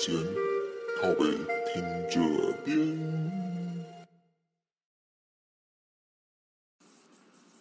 间，靠北听这边。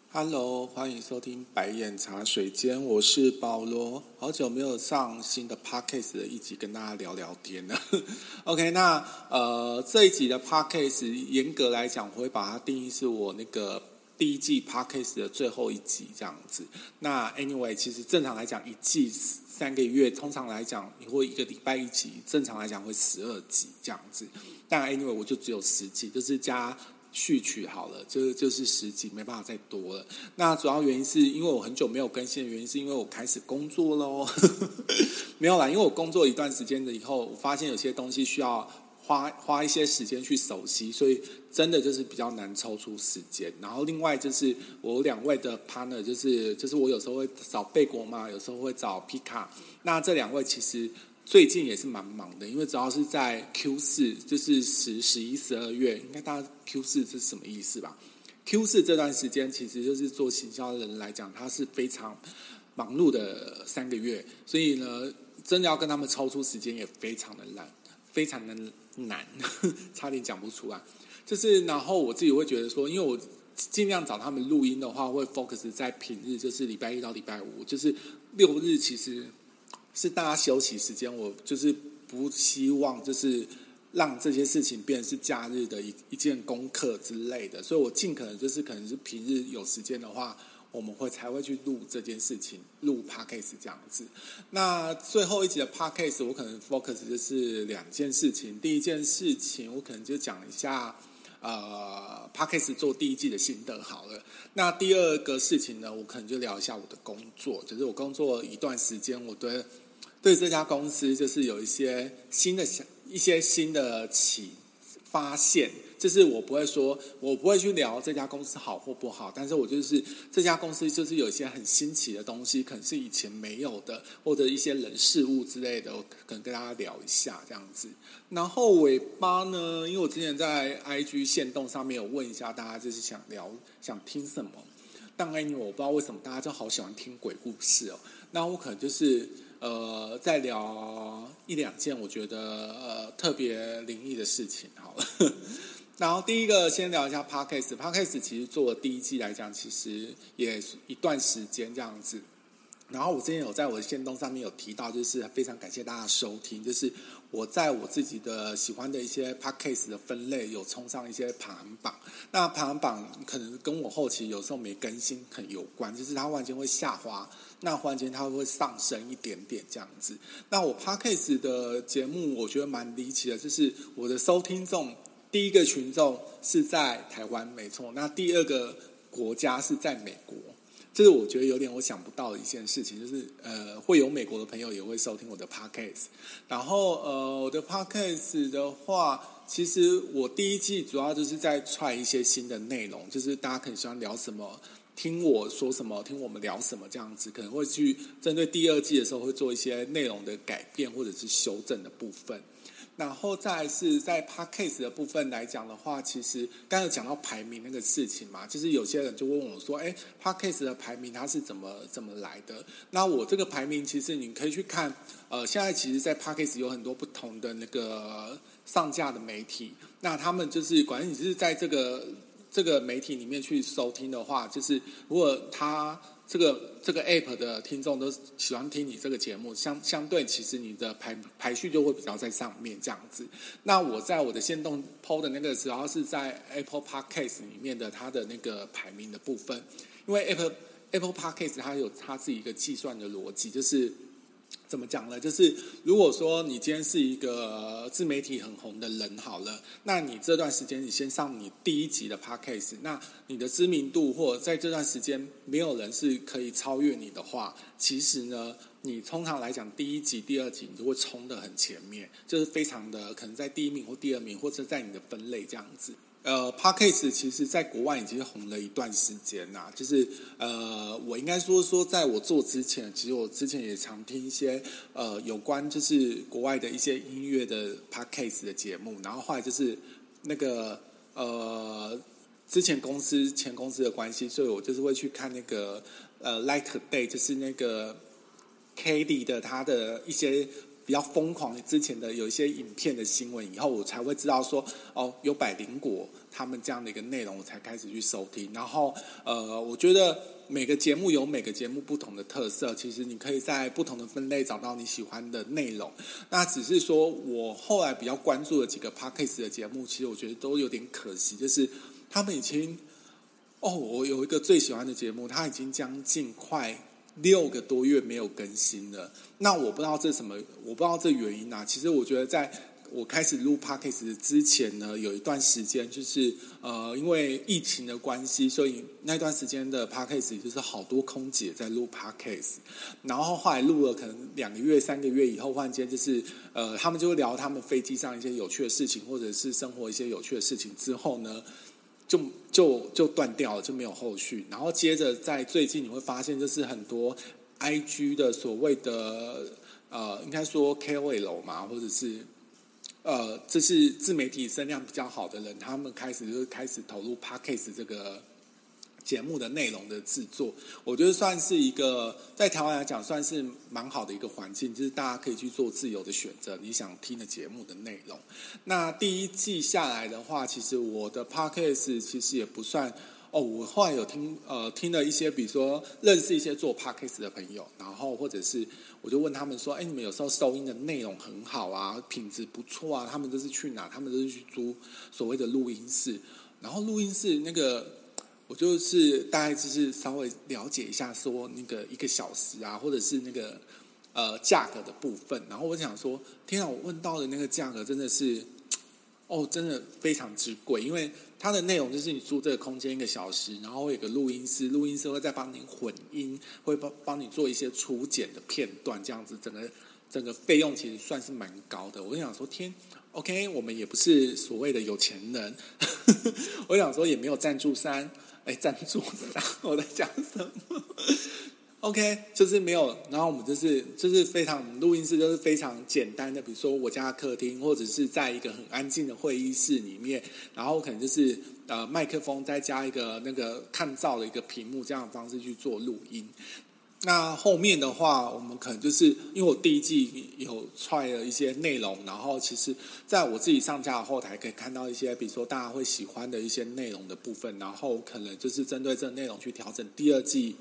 Hello，欢迎收听白眼茶水间，我是保罗。好久没有上新的 Podcast 的一集跟大家聊聊天了。OK，那呃这一集的 Podcast 严格来讲，我会把它定义是我那个第一季 Podcast 的最后一集这样子。那 Anyway，其实正常来讲，一季三个月，通常来讲你会一个礼拜一集，正常来讲会十二集这样子。但 Anyway，我就只有十集，就是加。序曲好了，就就是十集，没办法再多了。那主要原因是因为我很久没有更新的原因，是因为我开始工作喽。没有啦，因为我工作一段时间了以后，我发现有些东西需要花花一些时间去熟悉，所以真的就是比较难抽出时间。然后另外就是我两位的 partner，就是就是我有时候会找贝果嘛，有时候会找皮卡。那这两位其实。最近也是蛮忙的，因为主要是在 Q 四，就是十、十一、十二月，应该大家 Q 四是什么意思吧？Q 四这段时间其实就是做行销的人来讲，他是非常忙碌的三个月，所以呢，真的要跟他们抽出时间也非常的难，非常的难，差点讲不出来。就是然后我自己会觉得说，因为我尽量找他们录音的话，会 focus 在平日，就是礼拜一到礼拜五，就是六日其实。是大家休息时间，我就是不希望就是让这些事情变成是假日的一一件功课之类的，所以我尽可能就是可能是平日有时间的话，我们会才会去录这件事情，录 Podcast 这样子。那最后一集的 Podcast 我可能 focus 就是两件事情，第一件事情我可能就讲一下。呃 Podcast 做第一季的心得好了。那第二个事情呢，我可能就聊一下我的工作，就是我工作一段时间，我对对这家公司就是有一些新的想一些新的启发现。就是我不会说，我不会去聊这家公司好或不好，但是我就是这家公司就是有一些很新奇的东西，可能是以前没有的，或者一些人事物之类的，我可能跟大家聊一下这样子。然后尾巴呢，因为我之前在 IG 线动上面有问一下大家，就是想聊想听什么，但因为我不知道为什么大家就好喜欢听鬼故事哦，那我可能就是呃再聊一两件我觉得呃特别灵异的事情好了。然后第一个先聊一下 Podcast。Podcast 其实做了第一季来讲，其实也一段时间这样子。然后我之前有在我的线动上面有提到，就是非常感谢大家收听，就是我在我自己的喜欢的一些 Podcast 的分类有冲上一些排行榜。那排行榜可能跟我后期有时候没更新很有关，就是它忽然间会下滑，那忽然间它会上升一点点这样子。那我 Podcast 的节目我觉得蛮离奇的，就是我的收听众。第一个群众是在台湾，没错。那第二个国家是在美国，这是我觉得有点我想不到的一件事情，就是呃，会有美国的朋友也会收听我的 podcast。然后呃，我的 podcast 的话，其实我第一季主要就是在踹一些新的内容，就是大家可能喜欢聊什么，听我说什么，听我们聊什么这样子，可能会去针对第二季的时候会做一些内容的改变或者是修正的部分。然后再是在 Podcast 的部分来讲的话，其实刚才讲到排名那个事情嘛，就是有些人就问我说：“哎，Podcast 的排名它是怎么怎么来的？”那我这个排名其实你可以去看，呃，现在其实，在 Podcast 有很多不同的那个上架的媒体，那他们就是，管你是在这个这个媒体里面去收听的话，就是如果他。这个这个 app 的听众都喜欢听你这个节目，相相对其实你的排排序就会比较在上面这样子。那我在我的线动 PO 的那个时候是在 Apple Podcast 里面的它的那个排名的部分，因为 Apple Apple Podcast 它有它自己一个计算的逻辑，就是。怎么讲呢？就是如果说你今天是一个自媒体很红的人，好了，那你这段时间你先上你第一集的 podcast，那你的知名度或者在这段时间没有人是可以超越你的话，其实呢，你通常来讲第一集、第二集你就会冲得很前面，就是非常的可能在第一名或第二名，或者在你的分类这样子。呃，Podcast 其实在国外已经红了一段时间呐。就是呃，我应该说说，在我做之前，其实我之前也常听一些呃有关就是国外的一些音乐的 Podcast 的节目。然后后来就是那个呃，之前公司前公司的关系，所以我就是会去看那个呃，Light Day，就是那个 Kelly 的他的一些。比较疯狂之前的有一些影片的新闻以后，我才会知道说哦，有百灵果他们这样的一个内容，我才开始去收听。然后呃，我觉得每个节目有每个节目不同的特色，其实你可以在不同的分类找到你喜欢的内容。那只是说我后来比较关注的几个 Podcast 的节目，其实我觉得都有点可惜，就是他们已经哦，我有一个最喜欢的节目，它已经将近快。六个多月没有更新了，那我不知道这什么，我不知道这原因啊。其实我觉得，在我开始录 Podcast 之前呢，有一段时间就是呃，因为疫情的关系，所以那段时间的 Podcast 就是好多空姐在录 Podcast，然后后来录了可能两个月、三个月以后，忽然间就是呃，他们就会聊他们飞机上一些有趣的事情，或者是生活一些有趣的事情之后呢。就就就断掉了，就没有后续。然后接着在最近你会发现，就是很多 IG 的所谓的呃，应该说 KOL 嘛，或者是呃，这是自媒体声量比较好的人，他们开始就是开始投入 Podcast 这个。节目的内容的制作，我觉得算是一个在台湾来讲算是蛮好的一个环境，就是大家可以去做自由的选择，你想听的节目的内容。那第一季下来的话，其实我的 Podcast 其实也不算哦。我后来有听呃听了一些，比如说认识一些做 Podcast 的朋友，然后或者是我就问他们说：“哎，你们有时候收音的内容很好啊，品质不错啊，他们都是去哪？他们都是去租所谓的录音室，然后录音室那个。”我就是大概就是稍微了解一下，说那个一个小时啊，或者是那个呃价格的部分。然后我想说，天啊，我问到的那个价格真的是，哦，真的非常之贵。因为它的内容就是你租这个空间一个小时，然后会有个录音师，录音师会再帮你混音，会帮帮你做一些初剪的片段，这样子整个整个费用其实算是蛮高的。我想说，天，OK，我们也不是所谓的有钱人，我想说也没有赞助商。哎，赞助商，我在讲什么？OK，就是没有。然后我们就是就是非常录音室，就是非常简单的，比如说我家客厅，或者是在一个很安静的会议室里面，然后可能就是呃麦克风再加一个那个抗噪的一个屏幕，这样的方式去做录音。那后面的话，我们可能就是因为我第一季有踹了一些内容，然后其实在我自己上架的后台可以看到一些，比如说大家会喜欢的一些内容的部分，然后可能就是针对这内容去调整第二季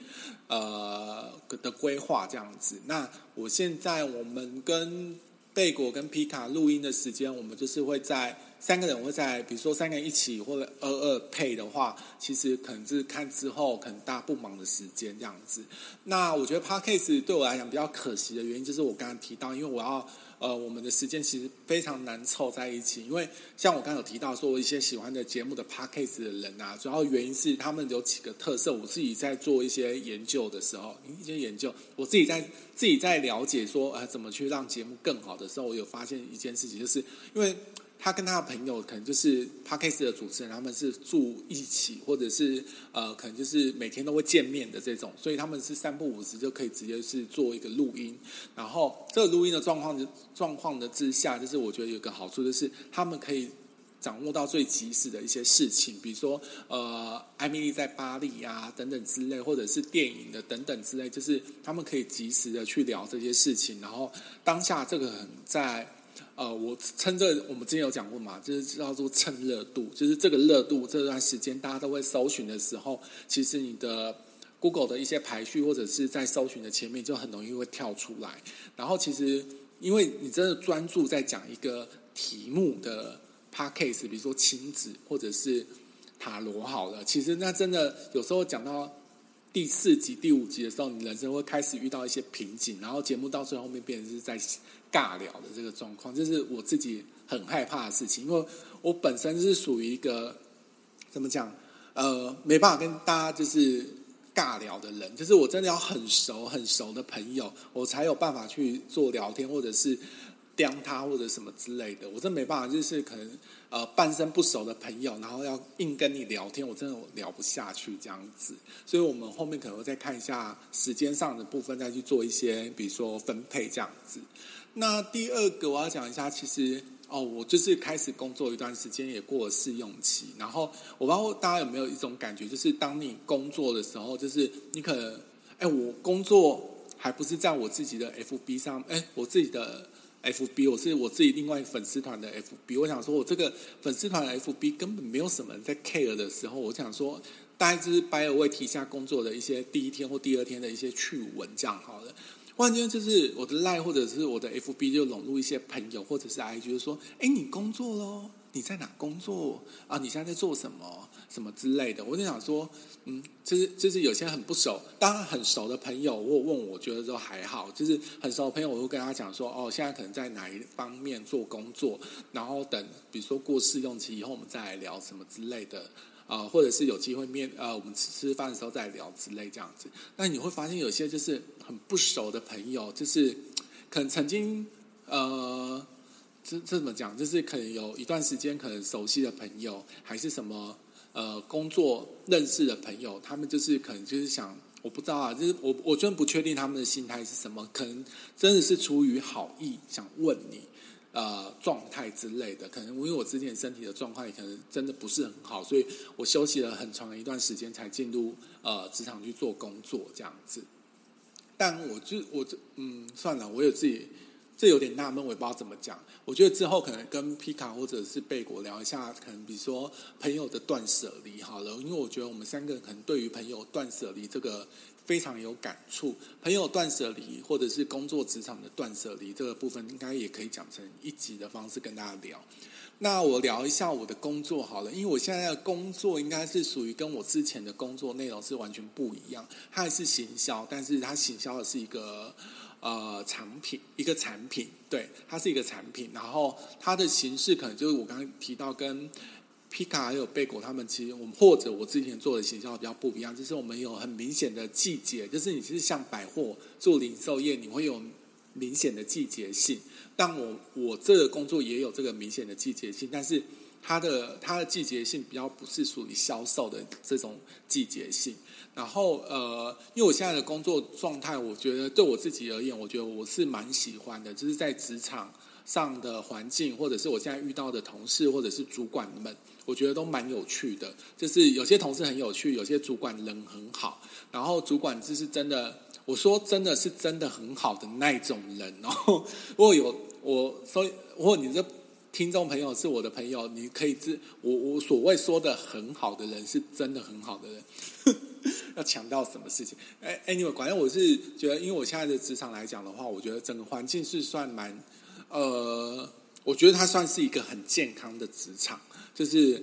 呃的规划这样子。那我现在我们跟贝果跟皮卡录音的时间，我们就是会在。三个人会在，比如说三个人一起或者二二配的话，其实可能是看之后可能大家不忙的时间这样子。那我觉得 p a r k a s e 对我来讲比较可惜的原因，就是我刚刚提到，因为我要呃我们的时间其实非常难凑在一起。因为像我刚刚有提到说，我一些喜欢的节目的 p a c k a g e 的人啊，主要原因是他们有几个特色。我自己在做一些研究的时候，一些研究，我自己在自己在了解说呃怎么去让节目更好的时候，我有发现一件事情，就是因为。他跟他的朋友可能就是 Podcast 的主持人，他们是住一起，或者是呃，可能就是每天都会见面的这种，所以他们是三不五时就可以直接是做一个录音。然后这个录音的状况的状况的之下，就是我觉得有个好处，就是他们可以掌握到最及时的一些事情，比如说呃，艾米丽在巴黎啊等等之类，或者是电影的等等之类，就是他们可以及时的去聊这些事情。然后当下这个很在。呃，我趁这我们之前有讲过嘛，就是叫做蹭热度，就是这个热度这段时间大家都会搜寻的时候，其实你的 Google 的一些排序或者是在搜寻的前面就很容易会跳出来。然后其实因为你真的专注在讲一个题目的 Podcast，比如说亲子或者是塔罗好了，其实那真的有时候讲到第四集、第五集的时候，你人生会开始遇到一些瓶颈，然后节目到最后面变成是在。尬聊的这个状况，就是我自己很害怕的事情，因为我本身是属于一个怎么讲，呃，没办法跟大家就是尬聊的人，就是我真的要很熟很熟的朋友，我才有办法去做聊天，或者是刁他或者什么之类的，我真没办法，就是可能呃半生不熟的朋友，然后要硬跟你聊天，我真的聊不下去这样子，所以我们后面可能会再看一下时间上的部分，再去做一些比如说分配这样子。那第二个我要讲一下，其实哦，我就是开始工作一段时间，也过了试用期。然后我不知道大家有没有一种感觉，就是当你工作的时候，就是你可能，哎，我工作还不是在我自己的 FB 上，哎，我自己的 FB，我是我自己另外粉丝团的 FB。我想说，我这个粉丝团的 FB 根本没有什么人在 care 的时候，我想说，大概就是 by the way 提下工作的一些第一天或第二天的一些趣闻，这样好了。忽然间，就是我的 Line 或者是我的 FB 就笼络一些朋友或者是 IG，就说，哎，你工作喽？你在哪工作啊？你现在在做什么？什么之类的？我就想说，嗯，就是就是有些很不熟，当然很熟的朋友，我问我觉得都还好。就是很熟的朋友，我会跟他讲说，哦，现在可能在哪一方面做工作，然后等比如说过试用期以后，我们再来聊什么之类的。啊、或者是有机会面，呃，我们吃吃饭的时候再聊之类这样子。那你会发现有些就是很不熟的朋友，就是可能曾经，呃，这这怎么讲？就是可能有一段时间可能熟悉的朋友，还是什么呃工作认识的朋友，他们就是可能就是想，我不知道啊，就是我我真不确定他们的心态是什么，可能真的是出于好意想问你。呃，状态之类的，可能因为我之前身体的状况可能真的不是很好，所以我休息了很长一段时间才进入呃职场去做工作这样子。但我就我这嗯算了，我有自己这有点纳闷，我也不知道怎么讲。我觉得之后可能跟皮卡或者是贝果聊一下，可能比如说朋友的断舍离好了，因为我觉得我们三个人可能对于朋友断舍离这个。非常有感触，朋友断舍离，或者是工作职场的断舍离，这个部分应该也可以讲成一集的方式跟大家聊。那我聊一下我的工作好了，因为我现在的工作应该是属于跟我之前的工作内容是完全不一样，它还是行销，但是它行销的是一个呃产品，一个产品，对，它是一个产品，然后它的形式可能就是我刚刚提到跟。皮卡还有贝果，他们其实我们或者我之前做的行销比较不一样，就是我们有很明显的季节，就是你其实像百货做零售业，你会有明显的季节性。但我我这个工作也有这个明显的季节性，但是它的它的季节性比较不是属于销售的这种季节性。然后呃，因为我现在的工作状态，我觉得对我自己而言，我觉得我是蛮喜欢的，就是在职场上的环境，或者是我现在遇到的同事，或者是主管们。我觉得都蛮有趣的，就是有些同事很有趣，有些主管人很好，然后主管就是真的，我说真的是真的很好的那种人。然后如果有我说，如果你的听众朋友是我的朋友，你可以知我我所谓说的很好的人是真的很好的人。要强调什么事情？哎，anyway，反正我是觉得，因为我现在的职场来讲的话，我觉得整个环境是算蛮呃，我觉得它算是一个很健康的职场。就是，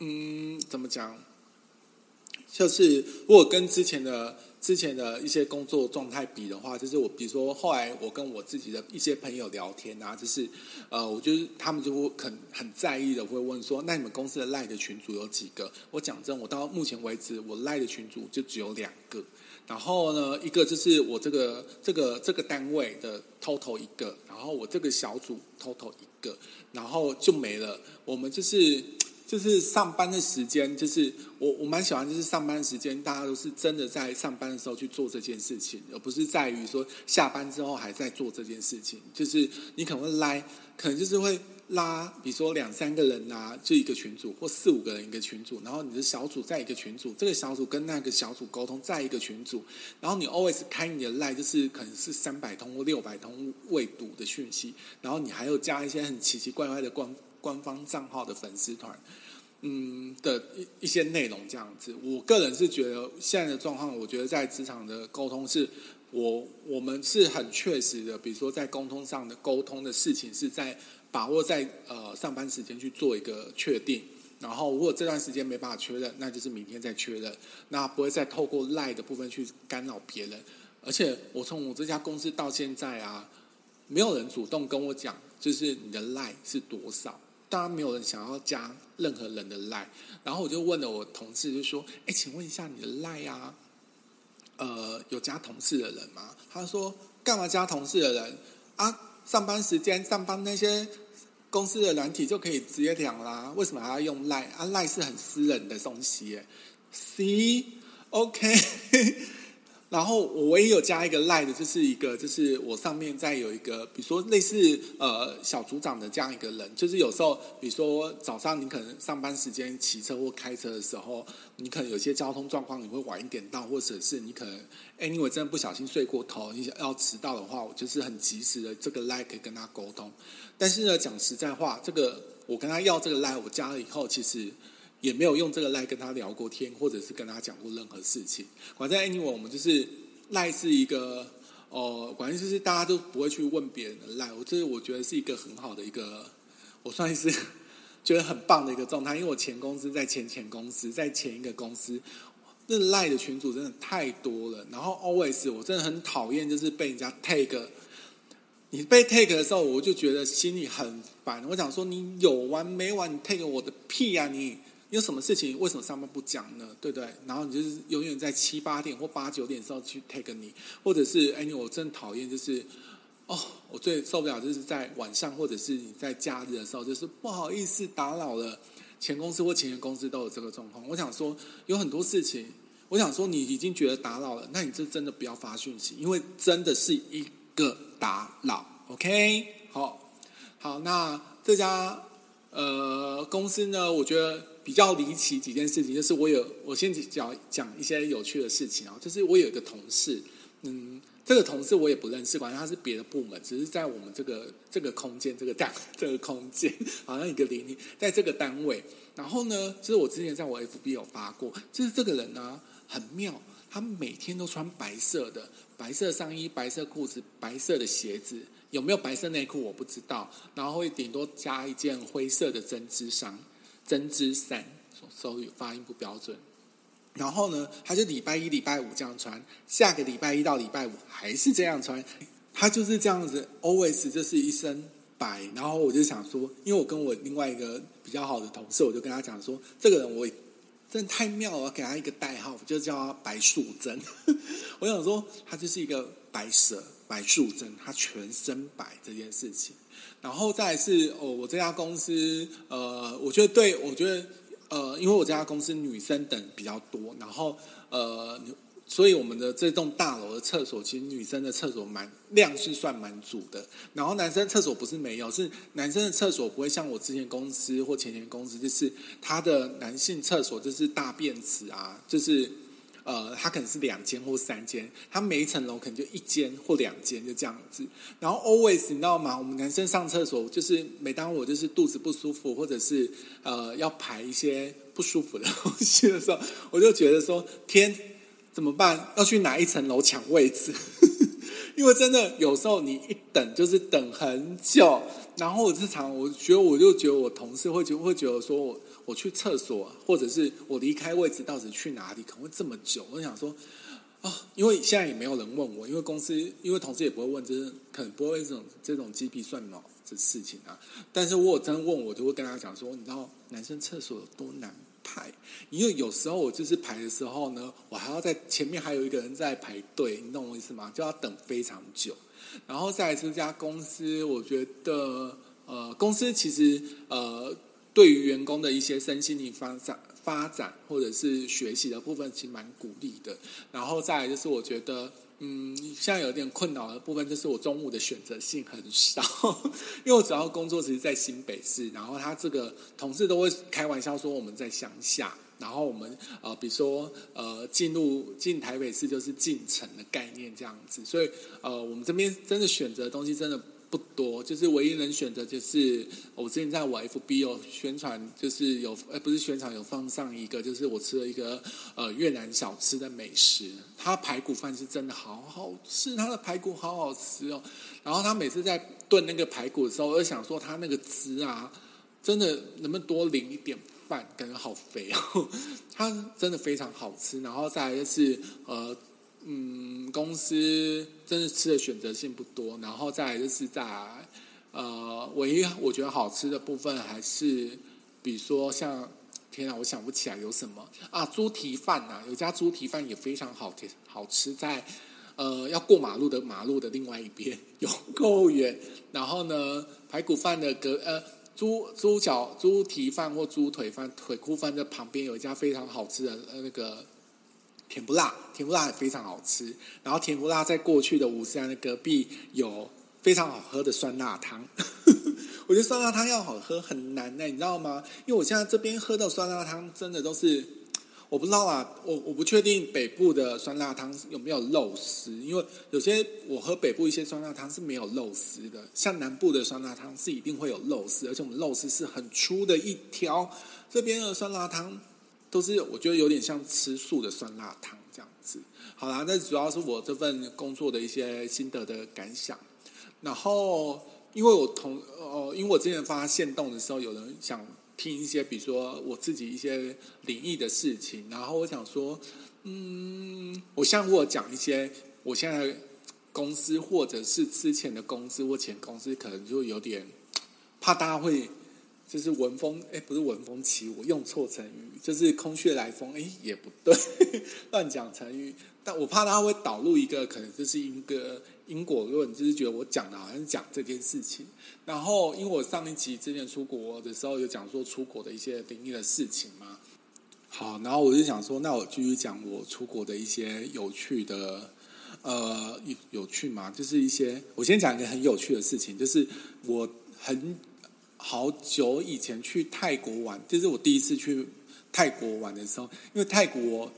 嗯，怎么讲？就是如果跟之前的之前的一些工作状态比的话，就是我比如说后来我跟我自己的一些朋友聊天啊，就是呃，我就是他们就会很很在意的会问说，那你们公司的赖的群主有几个？我讲真，我到目前为止我赖的群主就只有两个。然后呢，一个就是我这个这个这个单位的 total 一个，然后我这个小组 total 一个，然后就没了。我们就是就是上班的时间，就是我我蛮喜欢，就是上班时间，大家都是真的在上班的时候去做这件事情，而不是在于说下班之后还在做这件事情。就是你可能会拉，可能就是会。拉，比如说两三个人啊，就一个群组，或四五个人一个群组，然后你的小组在一个群组，这个小组跟那个小组沟通在一个群组，然后你 always 开你的 line，就是可能是三百通或六百通未读的讯息，然后你还有加一些很奇奇怪怪的光官方账号的粉丝团，嗯的一一些内容这样子。我个人是觉得现在的状况，我觉得在职场的沟通是，我我们是很确实的，比如说在沟通上的沟通的事情是在。把握在呃上班时间去做一个确定，然后如果这段时间没办法确认，那就是明天再确认，那不会再透过赖的部分去干扰别人。而且我从我这家公司到现在啊，没有人主动跟我讲，就是你的赖是多少，当然没有人想要加任何人的赖。然后我就问了我同事，就说：“哎，请问一下你的赖啊，呃，有加同事的人吗？”他说：“干嘛加同事的人啊？”上班时间，上班那些公司的软体就可以直接讲啦，为什么还要用赖啊？赖是很私人的东西耶。C OK，然后我也有加一个 Line 的，就是一个就是我上面再有一个，比如说类似呃小组长的这样一个人，就是有时候比如说早上你可能上班时间骑车或开车的时候，你可能有些交通状况你会晚一点到，或者是你可能 anyway 真的不小心睡过头，你想要迟到的话，我就是很及时的这个 Line 可以跟他沟通。但是呢，讲实在话，这个我跟他要这个 Line，我加了以后，其实。也没有用这个赖跟他聊过天，或者是跟他讲过任何事情。反正 anyway，我们就是赖是一个哦，反正就是大家都不会去问别人的赖。我这我觉得是一个很好的一个，我算是 觉得很棒的一个状态。因为我前公司在前前公司在前一个公司，那赖的群组真的太多了。然后 always 我真的很讨厌，就是被人家 take。你被 take 的时候，我就觉得心里很烦。我想说，你有完没完？你 take 我的屁啊你！有什么事情为什么上班不讲呢？对不对？然后你就是永远在七八点或八九点的时候去 take 你，或者是哎，我真讨厌就是哦，我最受不了就是在晚上或者是你在假日的时候，就是不好意思打扰了。前公司或前前公司都有这个状况。我想说有很多事情，我想说你已经觉得打扰了，那你就真的不要发讯息，因为真的是一个打扰。OK，好，好，那这家呃公司呢，我觉得。比较离奇几件事情，就是我有我先讲讲一些有趣的事情啊，就是我有一个同事，嗯，这个同事我也不认识，反正他是别的部门，只是在我们这个这个空间这个单 这个空间，好像一个邻里，在这个单位。然后呢，就是我之前在我 FB 有发过，就是这个人呢很妙，他每天都穿白色的，白色上衣、白色裤子、白色的鞋子，有没有白色内裤我不知道，然后会顶多加一件灰色的针织衫。针织衫，手语发音不标准。然后呢，他就礼拜一、礼拜五这样穿，下个礼拜一到礼拜五还是这样穿。他就是这样子，always 就是一身白。然后我就想说，因为我跟我另外一个比较好的同事，我就跟他讲说，这个人我真的太妙了，我给他一个代号，我就叫他白素贞。我想说，他就是一个白蛇，白素贞，他全身白这件事情。然后再是哦，我这家公司呃，我觉得对，我觉得呃，因为我这家公司女生等比较多，然后呃，所以我们的这栋大楼的厕所其实女生的厕所蛮量是算蛮足的，然后男生厕所不是没有，是男生的厕所不会像我之前公司或前前公司，就是他的男性厕所就是大便池啊，就是。呃，它可能是两间或三间，它每一层楼可能就一间或两间，就这样子。然后 always 你知道吗？我们男生上厕所，就是每当我就是肚子不舒服，或者是呃要排一些不舒服的东西的时候，我就觉得说天怎么办？要去哪一层楼抢位置？因为真的有时候你一等就是等很久。然后我日常我觉得我就觉得我同事会觉会觉得说我。我去厕所，或者是我离开位置，到底去哪里？可能会这么久。我想说，啊、哦，因为现在也没有人问我，因为公司，因为同事也不会问，就是可能不会这种这种鸡皮蒜毛的事情啊。但是，我真问我，就会跟他讲说，你知道男生厕所有多难排？因为有时候我就是排的时候呢，我还要在前面还有一个人在排队，你懂我意思吗？就要等非常久。然后再来这家公司，我觉得，呃，公司其实，呃。对于员工的一些身心灵发展、发展或者是学习的部分，其实蛮鼓励的。然后再来就是，我觉得，嗯，现在有点困扰的部分，就是我中午的选择性很少，因为我主要工作其实，在新北市。然后他这个同事都会开玩笑说我们在乡下，然后我们呃，比如说呃，进入进台北市就是进城的概念这样子。所以呃，我们这边真的选择的东西真的。不多，就是唯一能选择就是我之前在我 FB 有宣传，就是有呃不是宣传有放上一个，就是我吃了一个呃越南小吃的美食，它排骨饭是真的好好吃，它的排骨好好吃哦。然后他每次在炖那个排骨的时候，我就想说他那个汁啊，真的能不能多淋一点饭，感觉好肥哦。它真的非常好吃，然后再来就是呃。嗯，公司真的吃的选择性不多，然后再来就是在呃，唯一我觉得好吃的部分还是，比如说像天啊，我想不起来有什么啊，猪蹄饭呐，有家猪蹄饭也非常好吃，好吃在呃要过马路的马路的另外一边，有够远。然后呢，排骨饭的隔呃猪猪脚猪蹄饭或猪腿饭腿骨饭的旁边有一家非常好吃的那个。甜不辣，甜不辣也非常好吃。然后甜不辣在过去的五十岚的隔壁有非常好喝的酸辣汤。我觉得酸辣汤要好喝很难呢，你知道吗？因为我现在这边喝的酸辣汤真的都是。我不知道啊，我我不确定北部的酸辣汤有没有肉丝，因为有些我喝北部一些酸辣汤是没有肉丝的，像南部的酸辣汤是一定会有肉丝，而且我们肉丝是很粗的一条。这边的酸辣汤都是我觉得有点像吃素的酸辣汤这样子。好啦，那主要是我这份工作的一些心得的感想。然后因为我同哦，因为我之前发限动的时候，有人想。听一些，比如说我自己一些灵异的事情，然后我想说，嗯，我像我讲一些，我现在公司或者是之前的公司或前公司，可能就有点怕大家会就是闻风，哎，不是闻风起舞，用错成语，就是空穴来风，哎，也不对，乱讲成语。但我怕他会导入一个，可能就是一个因果论，就是觉得我讲的好像是讲这件事情。然后，因为我上一集之前出国的时候有讲说出国的一些灵异的事情嘛。好，然后我就想说，那我继续讲我出国的一些有趣的，呃，有有趣嘛，就是一些我先讲一个很有趣的事情，就是我很好久以前去泰国玩，就是我第一次去泰国玩的时候，因为泰国。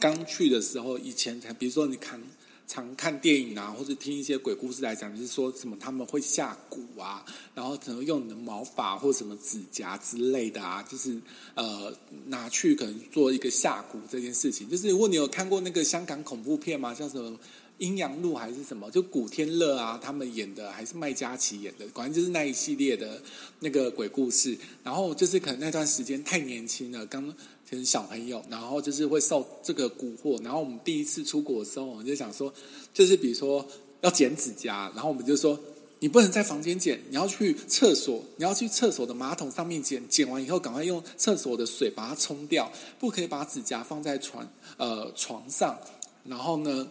刚去的时候，以前才比如说你看常看电影啊，或者听一些鬼故事来讲，就是说什么他们会下蛊啊，然后可能用你的毛发或什么指甲之类的啊，就是呃拿去可能做一个下蛊这件事情。就是如果你有看过那个香港恐怖片吗？叫什么？阴阳路还是什么？就古天乐啊，他们演的，还是麦嘉琪演的，反正就是那一系列的那个鬼故事。然后就是可能那段时间太年轻了，刚成小朋友，然后就是会受这个蛊惑。然后我们第一次出国的时候，我们就想说，就是比如说要剪指甲，然后我们就说你不能在房间剪，你要去厕所，你要去厕所的马桶上面剪，剪完以后赶快用厕所的水把它冲掉，不可以把指甲放在床呃床上，然后呢，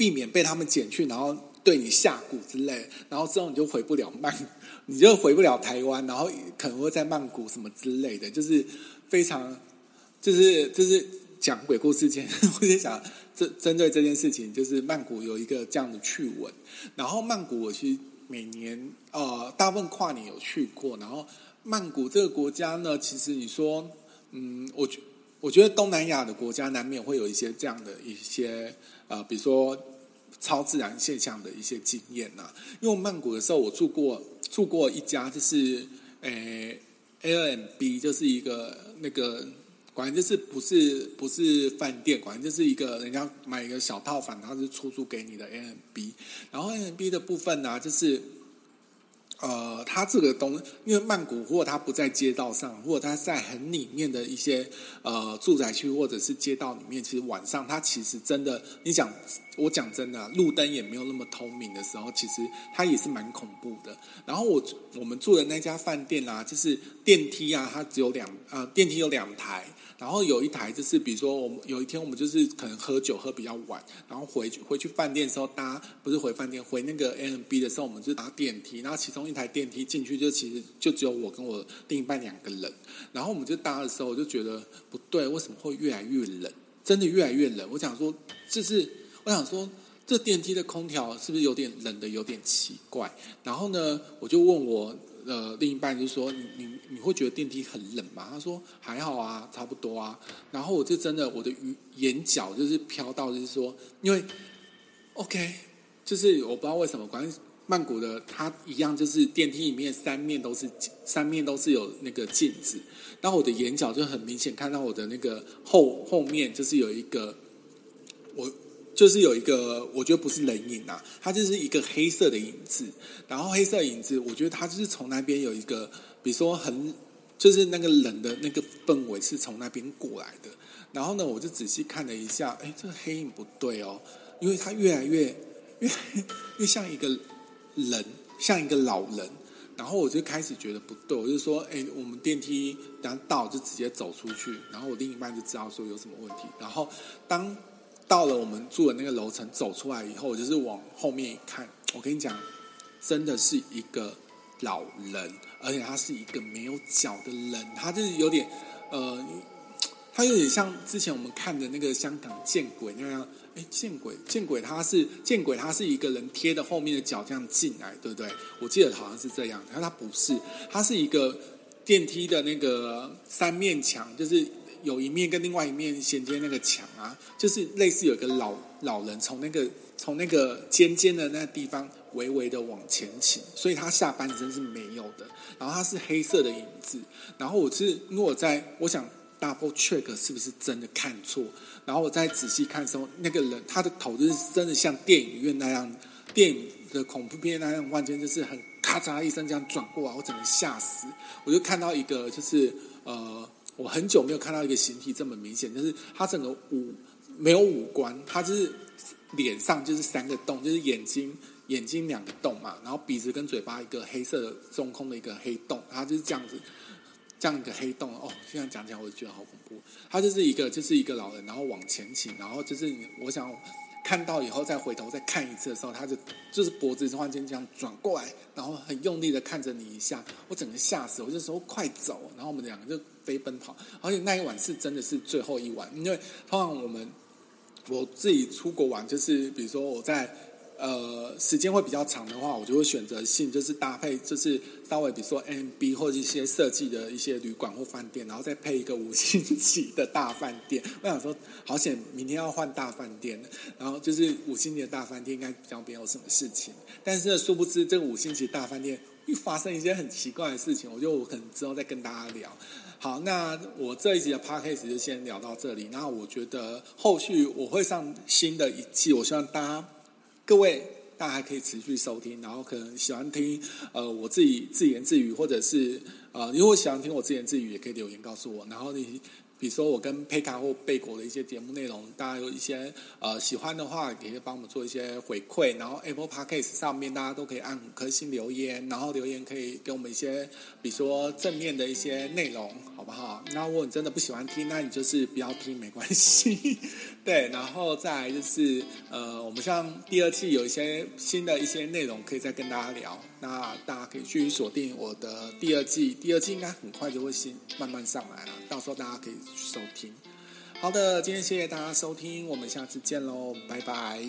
避免被他们捡去，然后对你下蛊之类，然后之后你就回不了曼，你就回不了台湾，然后可能会在曼谷什么之类的，就是非常，就是就是讲鬼故事前，我就想针针对这件事情，就是曼谷有一个这样的趣闻，然后曼谷我其实每年呃大部分跨年有去过，然后曼谷这个国家呢，其实你说嗯，我觉我觉得东南亚的国家难免会有一些这样的一些呃，比如说。超自然现象的一些经验呐、啊，因为曼谷的时候，我住过住过一家，就是诶 air b 就是一个那个，管就是不是不是饭店，管就是一个人家买一个小套房，他是出租给你的 A M B，然后 Airbnb 的部分呢、就是。呃，它这个东，因为曼谷，或者它不在街道上，或者它在很里面的一些呃住宅区或者是街道里面，其实晚上它其实真的，你讲我讲真的，路灯也没有那么透明的时候，其实它也是蛮恐怖的。然后我我们住的那家饭店啊，就是电梯啊，它只有两呃电梯有两台。然后有一台就是，比如说我们有一天我们就是可能喝酒喝比较晚，然后回去回去饭店的时候搭不是回饭店回那个 Airbnb 的时候，我们就搭电梯，然后其中一台电梯进去就其实就只有我跟我另一半两个人，然后我们就搭的时候我就觉得不对，为什么会越来越冷？真的越来越冷。我想说，就是我想说，这电梯的空调是不是有点冷的有点奇怪？然后呢，我就问我。呃，另一半就说：“你你你会觉得电梯很冷吗？”他说：“还好啊，差不多啊。”然后我就真的我的眼角就是飘到，就是说，因为 OK，就是我不知道为什么，反正曼谷的它一样，就是电梯里面三面都是三面都是有那个镜子，然后我的眼角就很明显看到我的那个后后面就是有一个我。就是有一个，我觉得不是人影啊，它就是一个黑色的影子。然后黑色影子，我觉得它就是从那边有一个，比如说很，就是那个冷的那个氛围是从那边过来的。然后呢，我就仔细看了一下，哎，这个黑影不对哦，因为它越来越越越像一个人，像一个老人。然后我就开始觉得不对，我就说，哎，我们电梯等到就直接走出去。然后我另一半就知道说有什么问题。然后当到了我们住的那个楼层，走出来以后，我就是往后面一看，我跟你讲，真的是一个老人，而且他是一个没有脚的人，他就是有点，呃，他有点像之前我们看的那个香港见鬼那样。哎，见鬼，见鬼，他是见鬼，他是一个人贴的后面的脚这样进来，对不对？我记得好像是这样，但他不是，他是一个电梯的那个三面墙，就是有一面跟另外一面衔接那个墙啊，就是类似有一个老老人从那个从那个尖尖的那个地方微微的往前倾，所以他下半身是没有的，然后他是黑色的影子，然后我是如果在我想。Double check 是不是真的看错？然后我再仔细看的时候，那个人他的头就是真的像电影院那样，电影的恐怖片那样，完全就是很咔嚓一声这样转过来，我整个吓死。我就看到一个，就是呃，我很久没有看到一个形体这么明显，就是他整个五没有五官，他就是脸上就是三个洞，就是眼睛眼睛两个洞嘛，然后鼻子跟嘴巴一个黑色的中空的一个黑洞，他就是这样子。这样一个黑洞哦，现在讲起来我就觉得好恐怖。他就是一个，就是一个老人，然后往前倾，然后就是我想看到以后再回头再看一次的时候，他就就是脖子突然间这样转过来，然后很用力的看着你一下，我整个吓死，我就说快走，然后我们两个就飞奔跑。而且那一晚是真的是最后一晚，因为通常我们我自己出国玩，就是比如说我在。呃，时间会比较长的话，我就会选择性就是搭配，就是稍微比如说 M B 或者一些设计的一些旅馆或饭店，然后再配一个五星级的大饭店。我想说，好险明天要换大饭店，然后就是五星级的大饭店应该比较没有什么事情。但是殊不知，这个五星级大饭店又发生一些很奇怪的事情。我觉得我可能之后再跟大家聊。好，那我这一集的 podcast 就先聊到这里。那我觉得后续我会上新的一季，我希望大家。各位，大家还可以持续收听，然后可能喜欢听呃我自己自言自语，或者是呃如果喜欢听我自言自语，也可以留言告诉我，然后你。比如说我跟佩卡或贝果的一些节目内容，大家有一些呃喜欢的话，也可以帮我们做一些回馈。然后 Apple Podcast 上面大家都可以按五颗星留言，然后留言可以给我们一些，比如说正面的一些内容，好不好？那如果你真的不喜欢听，那你就是不要听，没关系。对，然后再来就是呃，我们像第二季有一些新的一些内容可以再跟大家聊，那大家可以去锁定我的第二季，第二季应该很快就会新慢慢上来了，到时候大家可以。收听，好的，今天谢谢大家收听，我们下次见喽，拜拜。